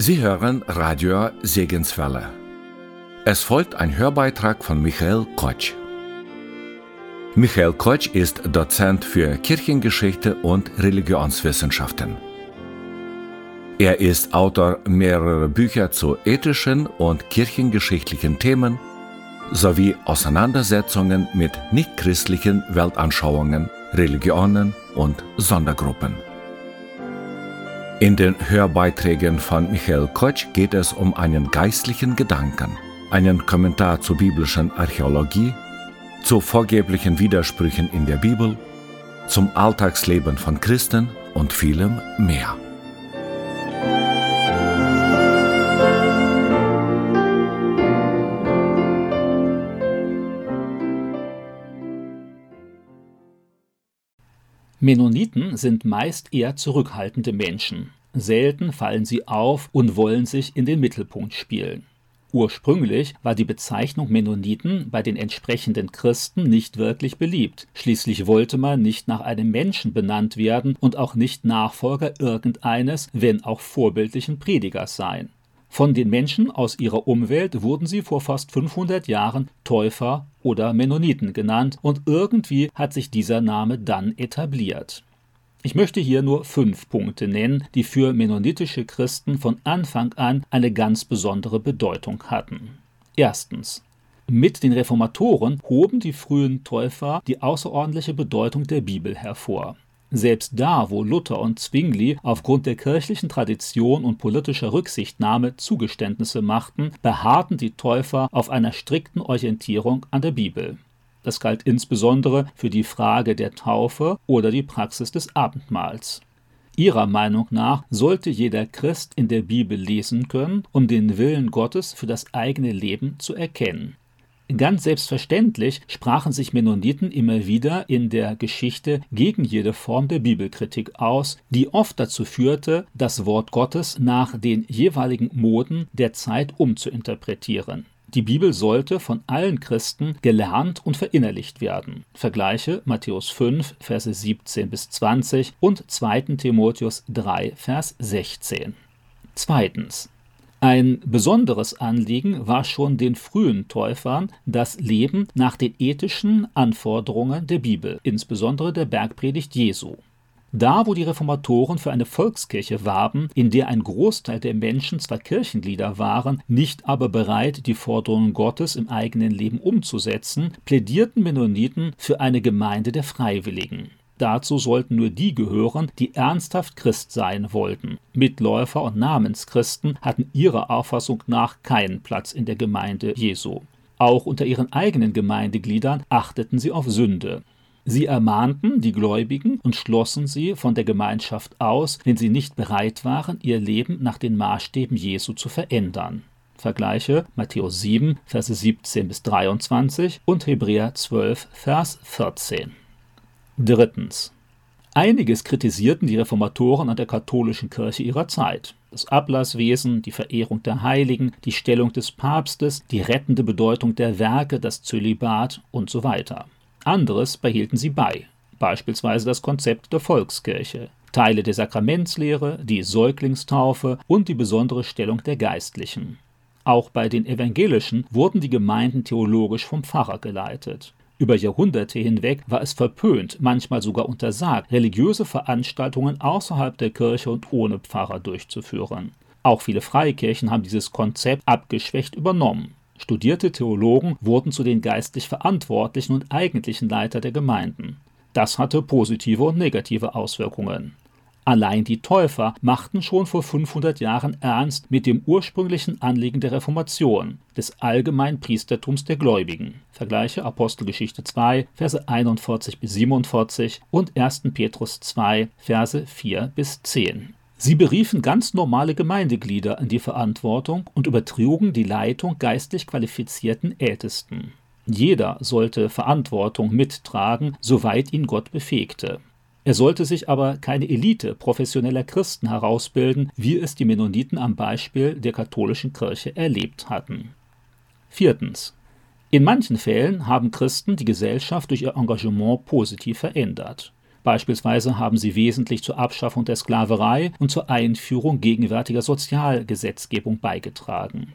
Sie hören Radio Segenswelle. Es folgt ein Hörbeitrag von Michael Kotsch. Michael Kotsch ist Dozent für Kirchengeschichte und Religionswissenschaften. Er ist Autor mehrerer Bücher zu ethischen und kirchengeschichtlichen Themen sowie Auseinandersetzungen mit nichtchristlichen Weltanschauungen, Religionen und Sondergruppen. In den Hörbeiträgen von Michael Kotsch geht es um einen geistlichen Gedanken, einen Kommentar zur biblischen Archäologie, zu vorgeblichen Widersprüchen in der Bibel, zum Alltagsleben von Christen und vielem mehr. Mennoniten sind meist eher zurückhaltende Menschen. Selten fallen sie auf und wollen sich in den Mittelpunkt spielen. Ursprünglich war die Bezeichnung Mennoniten bei den entsprechenden Christen nicht wirklich beliebt. Schließlich wollte man nicht nach einem Menschen benannt werden und auch nicht Nachfolger irgendeines, wenn auch vorbildlichen Predigers sein. Von den Menschen aus ihrer Umwelt wurden sie vor fast 500 Jahren Täufer oder Mennoniten genannt und irgendwie hat sich dieser Name dann etabliert. Ich möchte hier nur fünf Punkte nennen, die für mennonitische Christen von Anfang an eine ganz besondere Bedeutung hatten. Erstens. Mit den Reformatoren hoben die frühen Täufer die außerordentliche Bedeutung der Bibel hervor. Selbst da, wo Luther und Zwingli aufgrund der kirchlichen Tradition und politischer Rücksichtnahme Zugeständnisse machten, beharrten die Täufer auf einer strikten Orientierung an der Bibel. Das galt insbesondere für die Frage der Taufe oder die Praxis des Abendmahls. Ihrer Meinung nach sollte jeder Christ in der Bibel lesen können, um den Willen Gottes für das eigene Leben zu erkennen. Ganz selbstverständlich sprachen sich Mennoniten immer wieder in der Geschichte gegen jede Form der Bibelkritik aus, die oft dazu führte, das Wort Gottes nach den jeweiligen Moden der Zeit umzuinterpretieren. Die Bibel sollte von allen Christen gelernt und verinnerlicht werden. Vergleiche Matthäus 5, Verse 17 bis 20 und 2. Timotheus 3, Vers 16. Zweitens. Ein besonderes Anliegen war schon den frühen Täufern das Leben nach den ethischen Anforderungen der Bibel, insbesondere der Bergpredigt Jesu. Da, wo die Reformatoren für eine Volkskirche warben, in der ein Großteil der Menschen zwar Kirchenglieder waren, nicht aber bereit, die Forderungen Gottes im eigenen Leben umzusetzen, plädierten Mennoniten für eine Gemeinde der Freiwilligen. Dazu sollten nur die gehören, die ernsthaft Christ sein wollten. Mitläufer und Namenschristen hatten ihrer Auffassung nach keinen Platz in der Gemeinde Jesu. Auch unter ihren eigenen Gemeindegliedern achteten sie auf Sünde. Sie ermahnten die Gläubigen und schlossen sie von der Gemeinschaft aus, wenn sie nicht bereit waren, ihr Leben nach den Maßstäben Jesu zu verändern. Vergleiche Matthäus 7, Verse 17 bis 23 und Hebräer 12, Vers 14. Drittens. Einiges kritisierten die Reformatoren an der katholischen Kirche ihrer Zeit. Das Ablasswesen, die Verehrung der Heiligen, die Stellung des Papstes, die rettende Bedeutung der Werke, das Zölibat und so weiter. Anderes behielten sie bei, beispielsweise das Konzept der Volkskirche, Teile der Sakramentslehre, die Säuglingstaufe und die besondere Stellung der Geistlichen. Auch bei den Evangelischen wurden die Gemeinden theologisch vom Pfarrer geleitet. Über Jahrhunderte hinweg war es verpönt, manchmal sogar untersagt, religiöse Veranstaltungen außerhalb der Kirche und ohne Pfarrer durchzuführen. Auch viele Freikirchen haben dieses Konzept abgeschwächt übernommen. Studierte Theologen wurden zu den geistlich Verantwortlichen und eigentlichen Leiter der Gemeinden. Das hatte positive und negative Auswirkungen. Allein die Täufer machten schon vor 500 Jahren ernst mit dem ursprünglichen Anliegen der Reformation, des allgemeinen Priestertums der Gläubigen. Vergleiche Apostelgeschichte 2, Verse 41 bis 47 und 1. Petrus 2, Verse 4 bis 10. Sie beriefen ganz normale Gemeindeglieder in die Verantwortung und übertrugen die Leitung geistlich qualifizierten Ältesten. Jeder sollte Verantwortung mittragen, soweit ihn Gott befähigte. Er sollte sich aber keine Elite professioneller Christen herausbilden, wie es die Mennoniten am Beispiel der katholischen Kirche erlebt hatten. Viertens. In manchen Fällen haben Christen die Gesellschaft durch ihr Engagement positiv verändert. Beispielsweise haben sie wesentlich zur Abschaffung der Sklaverei und zur Einführung gegenwärtiger Sozialgesetzgebung beigetragen.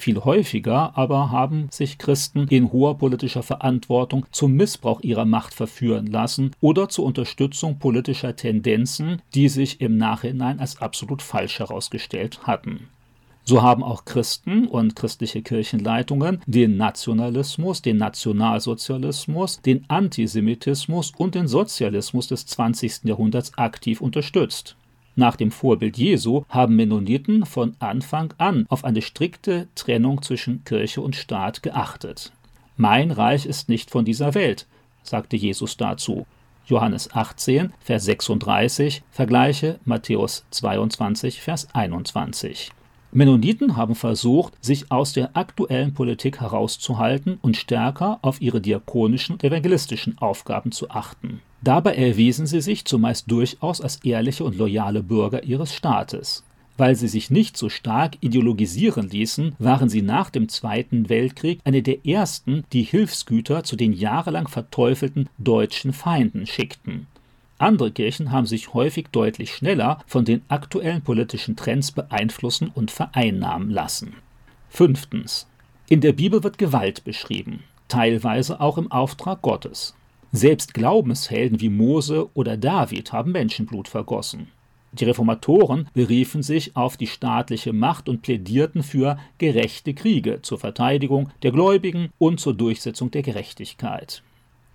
Viel häufiger aber haben sich Christen in hoher politischer Verantwortung zum Missbrauch ihrer Macht verführen lassen oder zur Unterstützung politischer Tendenzen, die sich im Nachhinein als absolut falsch herausgestellt hatten. So haben auch Christen und christliche Kirchenleitungen den Nationalismus, den Nationalsozialismus, den Antisemitismus und den Sozialismus des 20. Jahrhunderts aktiv unterstützt. Nach dem Vorbild Jesu haben Mennoniten von Anfang an auf eine strikte Trennung zwischen Kirche und Staat geachtet. Mein Reich ist nicht von dieser Welt, sagte Jesus dazu. Johannes 18, Vers 36, vergleiche Matthäus 22, Vers 21. Mennoniten haben versucht, sich aus der aktuellen Politik herauszuhalten und stärker auf ihre diakonischen und evangelistischen Aufgaben zu achten. Dabei erwiesen sie sich zumeist durchaus als ehrliche und loyale Bürger ihres Staates. Weil sie sich nicht so stark ideologisieren ließen, waren sie nach dem Zweiten Weltkrieg eine der ersten, die Hilfsgüter zu den jahrelang verteufelten deutschen Feinden schickten. Andere Kirchen haben sich häufig deutlich schneller von den aktuellen politischen Trends beeinflussen und vereinnahmen lassen. Fünftens. In der Bibel wird Gewalt beschrieben, teilweise auch im Auftrag Gottes. Selbst Glaubenshelden wie Mose oder David haben Menschenblut vergossen. Die Reformatoren beriefen sich auf die staatliche Macht und plädierten für gerechte Kriege zur Verteidigung der Gläubigen und zur Durchsetzung der Gerechtigkeit.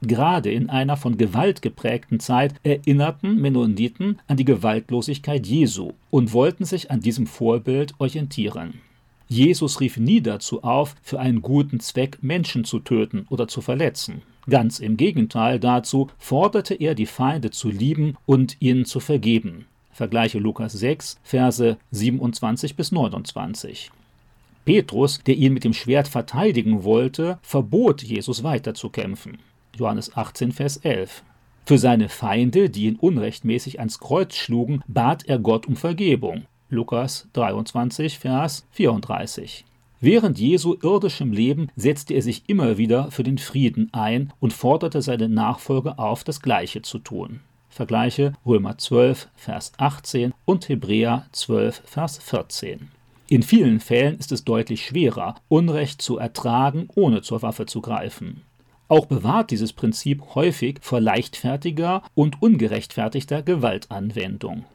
Gerade in einer von Gewalt geprägten Zeit erinnerten Mennoniten an die Gewaltlosigkeit Jesu und wollten sich an diesem Vorbild orientieren. Jesus rief nie dazu auf, für einen guten Zweck Menschen zu töten oder zu verletzen. Ganz im Gegenteil dazu forderte er die Feinde zu lieben und ihnen zu vergeben. Vergleiche Lukas 6, Verse 27 bis 29. Petrus, der ihn mit dem Schwert verteidigen wollte, verbot Jesus weiterzukämpfen. Johannes 18, Vers 11. Für seine Feinde, die ihn unrechtmäßig ans Kreuz schlugen, bat er Gott um Vergebung. Lukas 23, Vers 34. Während Jesu irdischem Leben setzte er sich immer wieder für den Frieden ein und forderte seine Nachfolger auf, das Gleiche zu tun. Vergleiche Römer 12, Vers 18 und Hebräer 12, Vers 14. In vielen Fällen ist es deutlich schwerer, Unrecht zu ertragen, ohne zur Waffe zu greifen. Auch bewahrt dieses Prinzip häufig vor leichtfertiger und ungerechtfertigter Gewaltanwendung.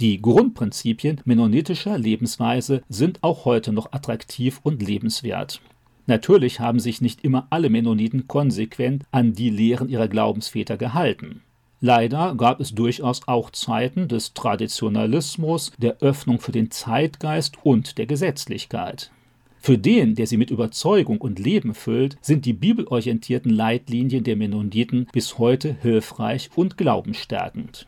Die Grundprinzipien mennonitischer Lebensweise sind auch heute noch attraktiv und lebenswert. Natürlich haben sich nicht immer alle Mennoniten konsequent an die Lehren ihrer Glaubensväter gehalten. Leider gab es durchaus auch Zeiten des Traditionalismus, der Öffnung für den Zeitgeist und der Gesetzlichkeit. Für den, der sie mit Überzeugung und Leben füllt, sind die bibelorientierten Leitlinien der Mennoniten bis heute hilfreich und glaubensstärkend.